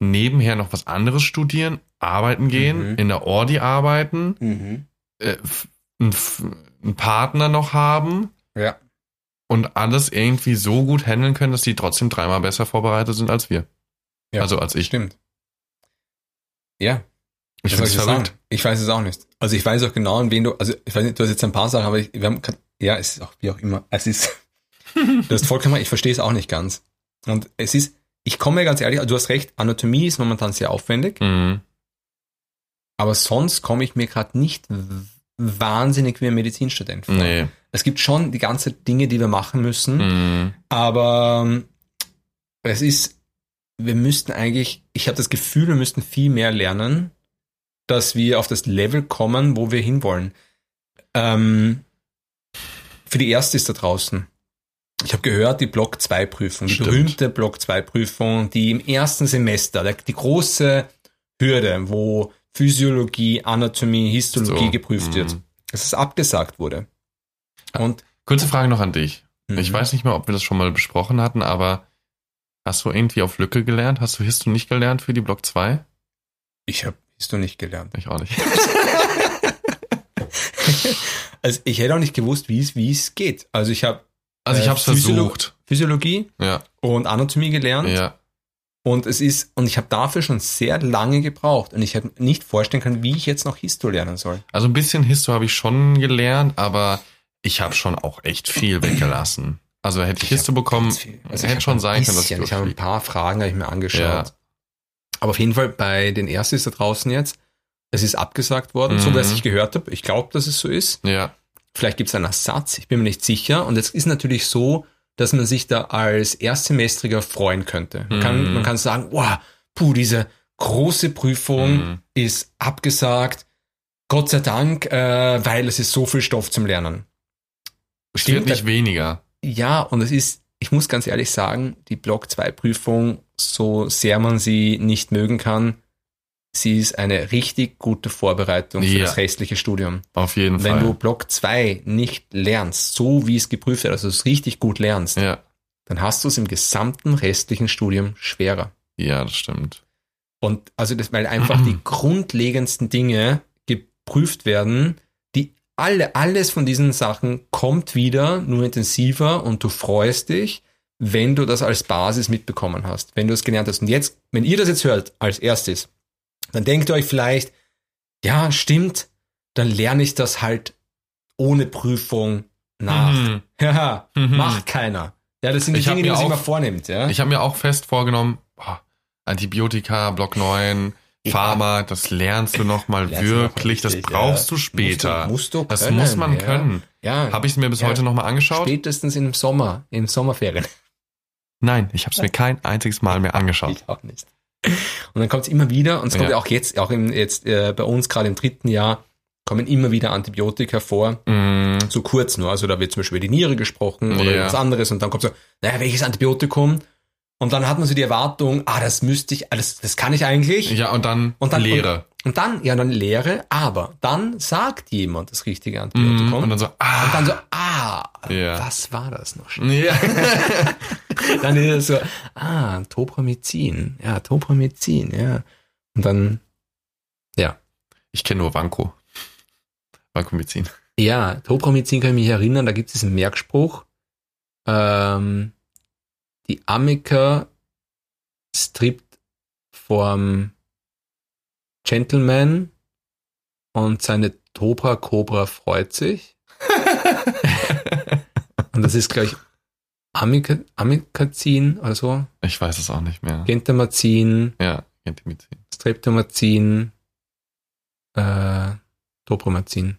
nebenher noch was anderes studieren, arbeiten gehen, Mhm. in der Ordi arbeiten, äh, einen f- einen Partner noch haben Ja. und alles irgendwie so gut handeln können, dass die trotzdem dreimal besser vorbereitet sind als wir. Ja, Also als ich. Stimmt. Ja, Ich soll finde es ich? Ich weiß es auch nicht. Also ich weiß auch genau, an wen du, also ich weiß nicht, du hast jetzt ein paar Sachen, aber ich, wir haben, ja, es ist auch wie auch immer. Es ist, du hast vollkommen, recht, ich verstehe es auch nicht ganz. Und es ist, ich komme mir ganz ehrlich, du hast recht, Anatomie ist momentan sehr aufwendig, Mhm. aber sonst komme ich mir gerade nicht wahnsinnig wie ein Medizinstudent vor. Nee. Es gibt schon die ganze Dinge, die wir machen müssen, Mhm. aber ähm, es ist, wir müssten eigentlich, ich habe das Gefühl, wir müssten viel mehr lernen, dass wir auf das Level kommen, wo wir hinwollen. Ähm, für die erste ist da draußen. Ich habe gehört, die Block 2 Prüfung, die Stimmt. berühmte Block 2 Prüfung, die im ersten Semester, die große Hürde, wo Physiologie, Anatomie, Histologie So, geprüft mhm. wird, dass es abgesagt wurde. Und Kurze Frage noch an dich. Ich Mhm. weiß nicht mehr, ob wir das schon mal besprochen hatten, aber hast du irgendwie auf Lücke gelernt? Hast du Histo nicht gelernt für die Block 2? ich habe Histo nicht gelernt. Ich auch nicht. Also ich hätte auch nicht gewusst, wie es wie es geht. Also ich habe Also ich Äh, habe es Physiolo- versucht. Physiologie Ja, und Anatomie gelernt ja. und es ist und ich habe dafür schon sehr lange gebraucht und ich hätte nicht vorstellen können, wie ich jetzt noch Histo lernen soll. Also ein bisschen Histo habe ich schon gelernt, aber ich habe schon auch echt viel weggelassen. Also hätte ich, Histo hab bekommen. Also ich hätte schon ein sein können, dass bisschen, ich ich habe ein paar Fragen habe ich mir angeschaut. Ja. Aber auf jeden Fall bei den Erstis da draußen jetzt, es ist abgesagt worden, so Mhm. wie ich gehört habe. Ich glaube, dass es so ist. Ja, Vielleicht gibt es einen Ersatz, ich bin mir nicht sicher. Und es ist natürlich so, dass man sich da als Erstsemestriger freuen könnte. Man, kann, Mhm. man kann sagen, wow, puh, diese große Prüfung Mhm. ist abgesagt. Gott sei Dank, äh, weil es ist so viel Stoff zum Lernen. es wird nicht weniger. Ja, und es ist, ich muss ganz ehrlich sagen, die Block 2 Prüfung, so sehr man sie nicht mögen kann, sie ist eine richtig gute Vorbereitung für Ja. das restliche Studium. Auf jeden Wenn Fall. du Block 2 nicht lernst, so wie es geprüft wird, also es richtig gut lernst, ja, dann hast du es im gesamten restlichen Studium schwerer. ja, das stimmt. Und also das, weil einfach die grundlegendsten Dinge geprüft werden, alle, alles von diesen Sachen kommt wieder, nur intensiver und du freust dich, wenn du das als Basis mitbekommen hast, wenn du es gelernt hast. Und jetzt, wenn ihr das jetzt hört als erstes, dann denkt ihr euch vielleicht, ja, stimmt, dann lerne ich das halt ohne Prüfung nach. Mhm. Ja, Mhm. macht keiner. Ja, das sind die Ich Dinge, die man sich immer vornimmt, ja. Ich habe mir auch fest vorgenommen, boah, Antibiotika, Block 9, Ja. Pharma, das lernst du noch mal Lernst du noch wirklich, das richtig, brauchst ja. du später. Musst du, musst du das können, muss man ja. können. Ja, Habe ich es mir bis Ja. heute noch mal angeschaut? spätestens im Sommer, im Sommerferien. Nein, ich habe es mir kein einziges Mal mehr angeschaut. Ich auch nicht. Und dann kommt es immer wieder, und es kommt Ja. ja auch jetzt, auch im, jetzt äh, bei uns gerade im dritten Jahr, kommen immer wieder Antibiotika vor, Mm, so kurz nur. Also da wird zum Beispiel über die Niere gesprochen oder Ja. was anderes und dann kommt so, naja, welches Antibiotikum? Und dann hat man so die Erwartung, ah, das müsste ich, ah, das, das kann ich eigentlich. ja, und dann, Und dann Lehre. Und dann, ja, dann Lehre, aber dann sagt jemand das richtige Mm, Antibiotikum. und dann so, ah, Und dann so, ah, Ja. was war das noch? ja. Dann ist es so, ah, Topramycin, ja, Topramycin, ja. Und dann, ja. Ich kenne nur Vanco. Vancomycin. Ja, Topramycin kann ich mich erinnern, da gibt es diesen Merkspruch, ähm, die Amica strippt vom Gentleman und seine Tobra Cobra freut sich. und das ist gleich Amica, Amicazin oder so, Ich weiß es auch nicht mehr. Gentamazin, Ja, Gentamicin. Streptomazin, äh, Topramazin.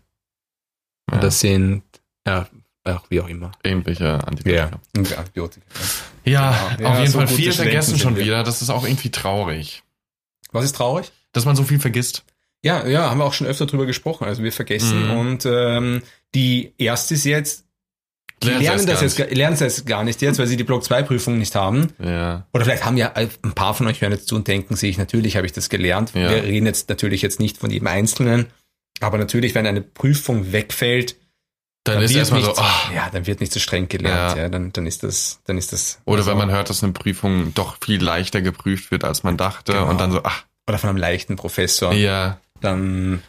Ja, Und das sind, ja, ach, wie auch immer. irgendwelche Antibiotika. Antibiotika. Ja, Genau. auf Ja, jeden so Fall viel vergessen schon wieder. Das ist auch irgendwie traurig, Was ist traurig? dass man so viel vergisst. Ja, ja, haben wir auch schon öfter drüber gesprochen. Also wir vergessen Mhm. und ähm, die erste ist jetzt, die Lernen sie lernen das gar jetzt, gar- lernen das jetzt gar nicht jetzt, weil sie die Block 2 Prüfung nicht haben. Ja, Oder vielleicht haben ja ein paar von euch hören jetzt zu und denken sich, natürlich habe ich das gelernt. Ja. Wir reden jetzt natürlich jetzt nicht von jedem Einzelnen, aber natürlich, wenn eine Prüfung wegfällt, dann, ist wird erstmal so, ah. ja, dann wird nicht so streng gelernt. Ja. Ja, dann, dann ist das, dann ist das. Oder also- wenn man hört, dass eine Prüfung doch viel leichter geprüft wird, als man dachte. Genau. Und dann so, ach, oder von einem leichten Professor. ja, dann,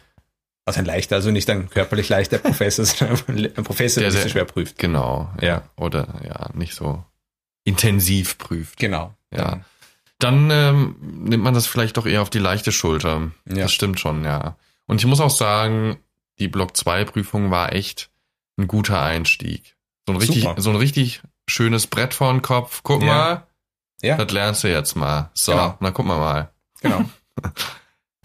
also ein leichter, also nicht ein körperlich leichter Professor, sondern ein Professor, der Der sehr- schwer prüft. genau. Ja. Oder ja, nicht so intensiv prüft. Genau. Ja. Dann ähm, nimmt man das vielleicht doch eher auf die leichte Schulter. Ja. Das stimmt schon, ja. Und ich muss auch sagen, die Block 2 Prüfung war echt ein guter Einstieg. So ein richtig, Super. so ein richtig schönes Brett vor den Kopf. Guck Ja. mal, Ja, das lernst du jetzt mal. So, Genau. na guck mal mal. genau.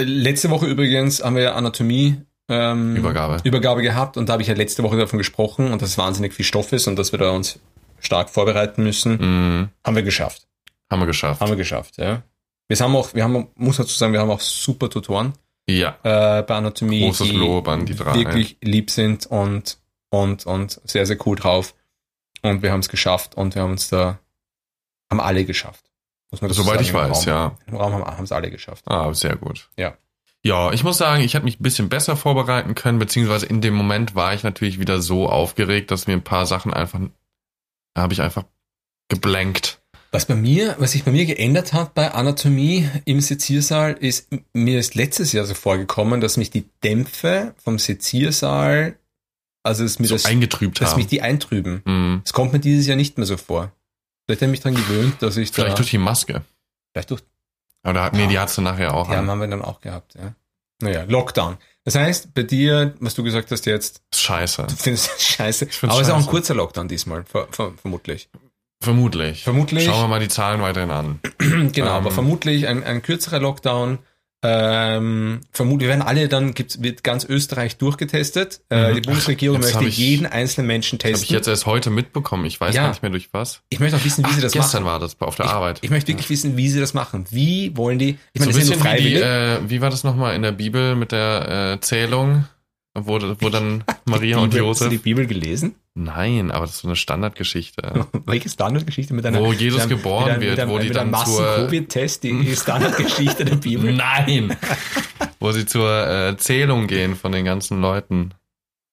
letzte Woche übrigens haben wir ja Anatomie ähm, Übergabe. Übergabe gehabt und da habe ich ja letzte Woche davon gesprochen und dass es wahnsinnig viel Stoff ist und dass wir da uns stark vorbereiten müssen. Mhm. Haben wir geschafft. Haben wir geschafft. Haben wir geschafft, ja. Wir haben auch, wir haben, muss dazu sagen, wir haben auch super Tutoren ja. äh, bei Anatomie, Großes die Lob an die drei. wirklich lieb sind und, und, und sehr, sehr cool drauf. Und wir haben es geschafft und wir haben uns da, haben alle geschafft. Muss man Soweit sagen, ich weiß, Raum. ja. Im Raum haben es alle geschafft. Ah, sehr gut. Ja. Ja, ich muss sagen, ich hätte mich ein bisschen besser vorbereiten können, beziehungsweise in dem Moment war ich natürlich wieder so aufgeregt, dass mir ein paar Sachen einfach, da habe ich einfach geblankt. Was bei mir, was sich bei mir geändert hat bei Anatomie im Seziersaal, ist, mir ist letztes Jahr so vorgekommen, dass mich die Dämpfe vom Seziersaal, also dass mir so das, eingetrübt dass mich haben. die eintrüben. Mhm. Es kommt mir dieses Jahr nicht mehr so vor. Vielleicht habe ich mich daran gewöhnt, dass ich Vielleicht da, durch die Maske. vielleicht durch Oder nee, die hast du nachher auch Ja, an. haben wir dann auch gehabt, ja. Naja, Lockdown. Das heißt, bei dir, was du gesagt hast jetzt, Ist Scheiße. du findest das scheiße. Ich find's Aber es ist auch ein kurzer Lockdown diesmal, ver ver vermutlich. Vermutlich. Vermutlich. Schauen wir mal die Zahlen weiterhin an. genau, aber Ähm. vermutlich ein, ein kürzerer Lockdown. Ähm, vermutlich werden alle dann, gibt's, wird ganz Österreich durchgetestet. Äh, Mhm. die Bundesregierung Jetzt möchte ich- jeden einzelnen Menschen Das habe ich testen. jetzt erst heute mitbekommen. Ich weiß Ja. gar nicht mehr durch was. Ich möchte auch wissen, wie Ach, sie das gestern machen. war das auf der Arbeit. Ich möchte wirklich wissen, wie sie das machen. Wie wollen die? Ich so meine, ein das ja nur bisschen wie, die, äh, wie war das nochmal in der Bibel mit der äh, Zählung, wo, wo dann Maria und Bibel, Hast du die Josef. Bibel gelesen? Nein, aber das ist so eine Standardgeschichte. Welche Standardgeschichte mit einer Wo Jesus einem- geboren einem, wird, einem, wo die dann zur- Massen-Covid-Test, die Standardgeschichte der Bibel. Nein! wo sie zur äh, Zählung gehen von den ganzen Leuten.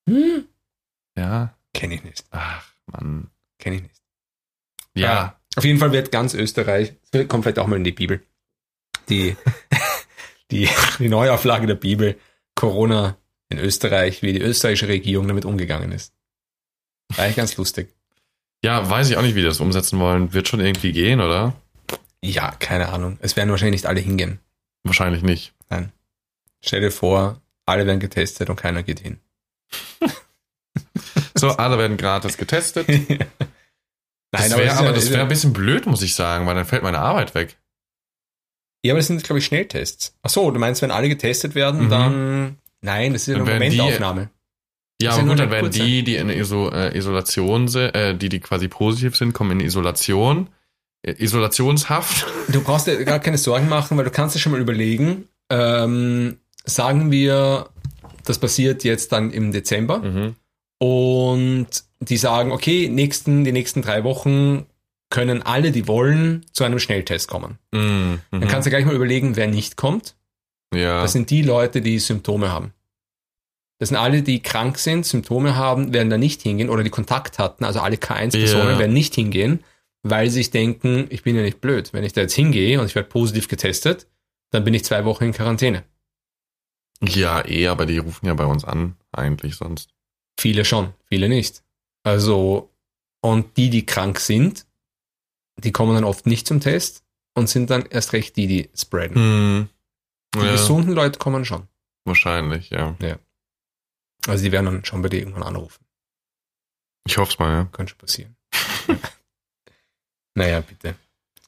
Hm? Ja. Kenne ich nicht. Ach, Mann. Kenne ich nicht. Ja. Auf jeden Fall wird ganz Österreich, kommt vielleicht auch mal in die Bibel, die, die, die Neuauflage der Bibel, Corona in Österreich, wie die österreichische Regierung damit umgegangen ist. War eigentlich ganz lustig. Ja, weiß ich auch nicht, wie die das umsetzen wollen. Wird schon irgendwie gehen, oder? Ja, keine Ahnung. Es werden wahrscheinlich nicht alle hingehen. Wahrscheinlich nicht. Stell dir vor, alle werden getestet und keiner geht hin. So, alle werden gratis getestet. Nein, das aber aber das wäre ein bisschen blöd, muss ich sagen, weil dann fällt meine Arbeit weg. Ja, aber das sind, glaube ich, Schnelltests. Ach so, du meinst, wenn alle getestet werden, Mhm. dann. Nein, das ist ja eine werden die- Momentaufnahme. Ja, aber ja gut, dann werden die, die in Iso, äh, Isolation sind, äh, die, die quasi positiv sind, kommen in Isolation. Äh, Isolationshaft. Du brauchst dir gar keine Sorgen machen, weil du kannst dir schon mal überlegen, ähm, sagen wir, das passiert jetzt dann im Dezember Mhm. und die sagen, okay, nächsten, die nächsten drei Wochen können alle, die wollen, zu einem Schnelltest kommen. Mhm. Dann kannst du gleich mal überlegen, wer nicht kommt. Ja. Das sind die Leute, die Symptome haben. Das sind alle, die krank sind, Symptome haben, werden da nicht hingehen oder die Kontakt hatten, also alle K1-Personen Ja. werden nicht hingehen, weil sie sich denken, ich bin ja nicht blöd. Wenn ich da jetzt hingehe und ich werde positiv getestet, dann bin ich zwei Wochen in Quarantäne. ja, eh, aber die rufen ja bei uns an, eigentlich sonst. Viele schon, viele nicht. Also, und die, die krank sind, die kommen dann oft nicht zum Test und sind dann erst recht die, die spreaden. Mhm. Die Ja, gesunden Leute kommen schon. wahrscheinlich, ja. Also die werden dann schon bei dir irgendwann anrufen. Ich hoffe es mal, ja. Kann schon passieren. naja, bitte.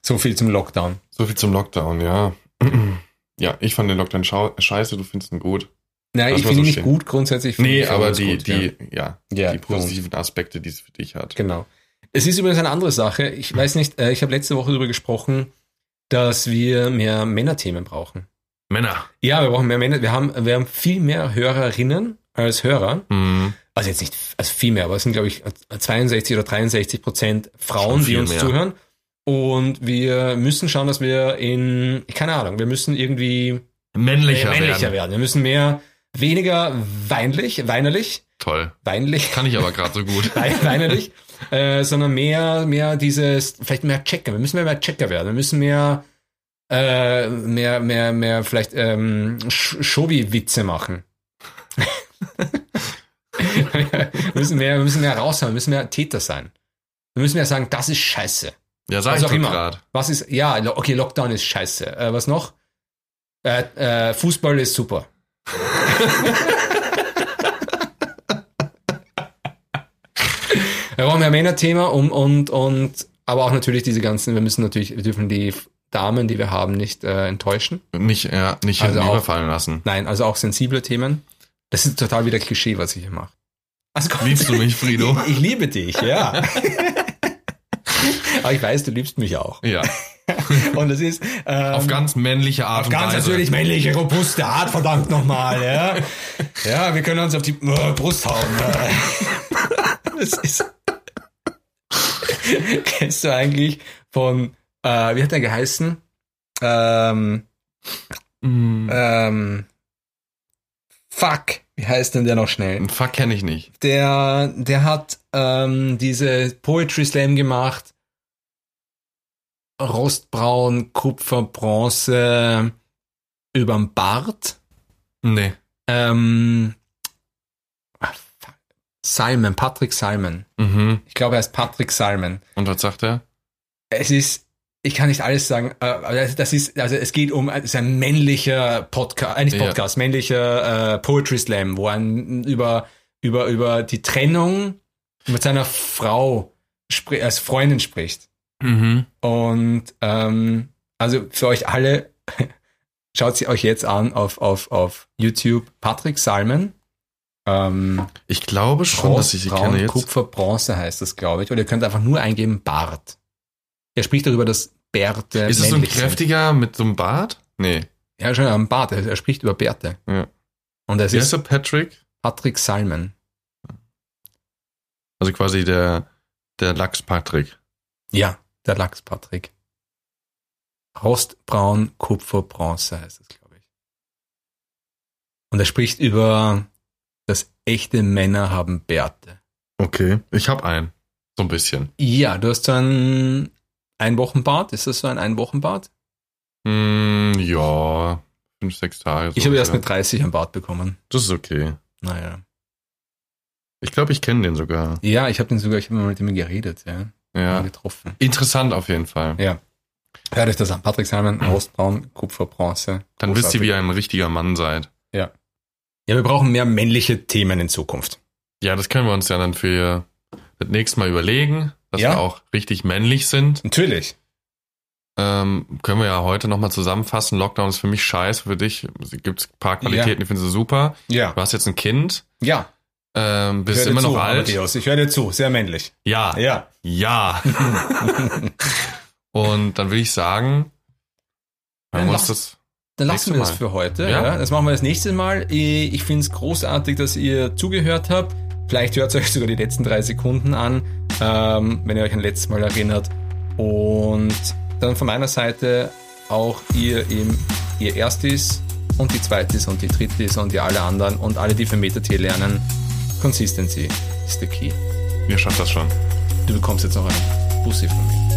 So viel zum Lockdown. So viel zum Lockdown, ja. ja, ich fand den Lockdown scheiße, du findest ihn gut. Naja, ich finde so ihn nicht gut grundsätzlich. Nee, aber die, gut, die, ja, ja. die Ja, positiven Aspekte, die es für dich hat. Genau. Es ist übrigens eine andere Sache. Ich weiß nicht, äh, ich habe letzte Woche darüber gesprochen, dass wir mehr Männerthemen brauchen. Männer. Ja, wir brauchen mehr Männer. Wir haben, wir haben viel mehr Hörerinnen als Hörer. Mhm. Also jetzt nicht, also viel mehr, aber es sind, glaube ich, 62 oder 63 Prozent Frauen, die uns mehr. zuhören. Und wir müssen schauen, dass wir in, keine Ahnung, wir müssen irgendwie Männlicher, männlicher werden. werden. Wir müssen mehr, weniger weinlich, weinerlich, Toll. weinlich, Kann ich aber gerade so gut. Wein- weinerlich, äh, sondern mehr, mehr dieses, vielleicht mehr Checker. Wir müssen mehr, mehr Checker werden. Wir müssen mehr, äh, mehr, mehr, mehr vielleicht ähm, Sch- Schobi-Witze machen. wir müssen mehr, wir müssen mehr raushauen, wir müssen mehr Täter sein. Wir müssen mehr sagen, das ist scheiße. Ja, sag Was ich auch immer. Was ist, ja, okay, Lockdown ist scheiße. Äh, was noch? Äh, äh, Fußball ist super. Wir brauchen mehr Männerthema und, und, und, aber auch natürlich diese ganzen, wir müssen natürlich, wir dürfen die Damen, die wir haben, nicht äh, enttäuschen. Nicht, ja, nicht Also überfallen lassen. Nein, also auch sensible Themen. Das ist total wieder Klischee, was ich hier mache. Also Gott, Liebst du mich, Frido? Ich, ich liebe dich, ja. aber ich weiß, du liebst mich auch. Ja. Und das ist ähm, Auf ganz männliche Art Auf und ganz Weise. natürlich männliche, robuste Art, verdammt nochmal, ja. Ja, wir können uns auf die äh, Brust hauen. Das ist. Kennst du eigentlich von, äh, wie hat der geheißen? Ähm, Mm. ähm, fuck, wie heißt denn der noch schnell? Fuck kenne ich nicht. Der, der hat ähm, diese Poetry Slam gemacht. Rostbraun, Kupfer, Bronze überm Bart. Nee. Ähm, ah. Simon, Patrick Simon. Mhm. Ich glaube, er heißt Patrick Simon. Und was sagt er? Es ist, ich kann nicht alles sagen, äh, das- ist, also es geht um, es ist ein männlicher Podcast, äh, nicht Ja. Podcast, männlicher äh, Poetry Slam, wo er über, über, über die Trennung mit seiner Frau als Freundin spricht. Mhm. Und ähm, also für euch alle, schaut sie euch jetzt an auf, auf, auf YouTube. Patrick Salmon. Ähm, Ich glaube schon, dass ich sie Braun, kenne jetzt. Kupfer, Bronze heißt das, glaube ich. Oder ihr könnt einfach nur eingeben Bart. Er spricht darüber, dass Bärte Ist es so ein männlich sind. kräftiger mit so einem Bart? Nee. Ja, schon am Bart. Er, er spricht über Bärte. Ja. Und das Wie ist heißt er Patrick? Patrick Salmon. Also quasi der, der Lachs Patrick. Ja, der Lachs Patrick. Rostbraun, Kupfer, Bronze heißt es, glaube ich. Und er spricht über, dass echte Männer haben Bärte. Okay. Ich habe einen. So ein bisschen. Ja, du hast so ein Einwochenbart. Ist das so ein Einwochenbart? Mm, ja. Fünf, sechs Tage. Ich habe erst ja. mit 30 ein Bart bekommen. Das ist okay. Naja. Ich glaube, ich kenne den sogar. Ja, ich habe den sogar, ich habe mal mit ihm geredet, ja. Ja. Getroffen. Interessant auf jeden Fall. Ja. Hört euch das an. Patrick Simon, Rostbraun, Kupfer, Bronze. Dann wisst ihr, wie ihr ein richtiger Mann seid. Ja. Ja, wir brauchen mehr männliche Themen in Zukunft. Ja, das können wir uns ja dann für das nächste Mal überlegen, dass Ja. wir auch richtig männlich sind. Natürlich. Ähm, können wir ja heute nochmal zusammenfassen. Lockdown ist für mich scheiße, für dich gibt es ein paar Qualitäten, die findest du super. Ja. Du hast jetzt ein Kind, Ja. ähm, bist immer noch zu, alt. Amadeus. Ich höre dir zu. Sehr männlich. Ja, Ja. ja. Und dann würde ich sagen, hören Dann wir uns das. Dann lassen wir das für heute. Ja. Ja. Das machen wir das nächste Mal. Ich ich finde es großartig, dass ihr zugehört habt. Vielleicht hört ihr euch sogar die letzten drei Sekunden an, ähm, wenn ihr euch ein letztes Mal erinnert. Und dann von meiner Seite auch ihr im ihr Erstis und die Zweitis und die Drittis und die alle anderen und alle, die für Metatier lernen. Consistency ist the key. Ihr schafft das schon. Du bekommst jetzt noch einen Bussi von mir.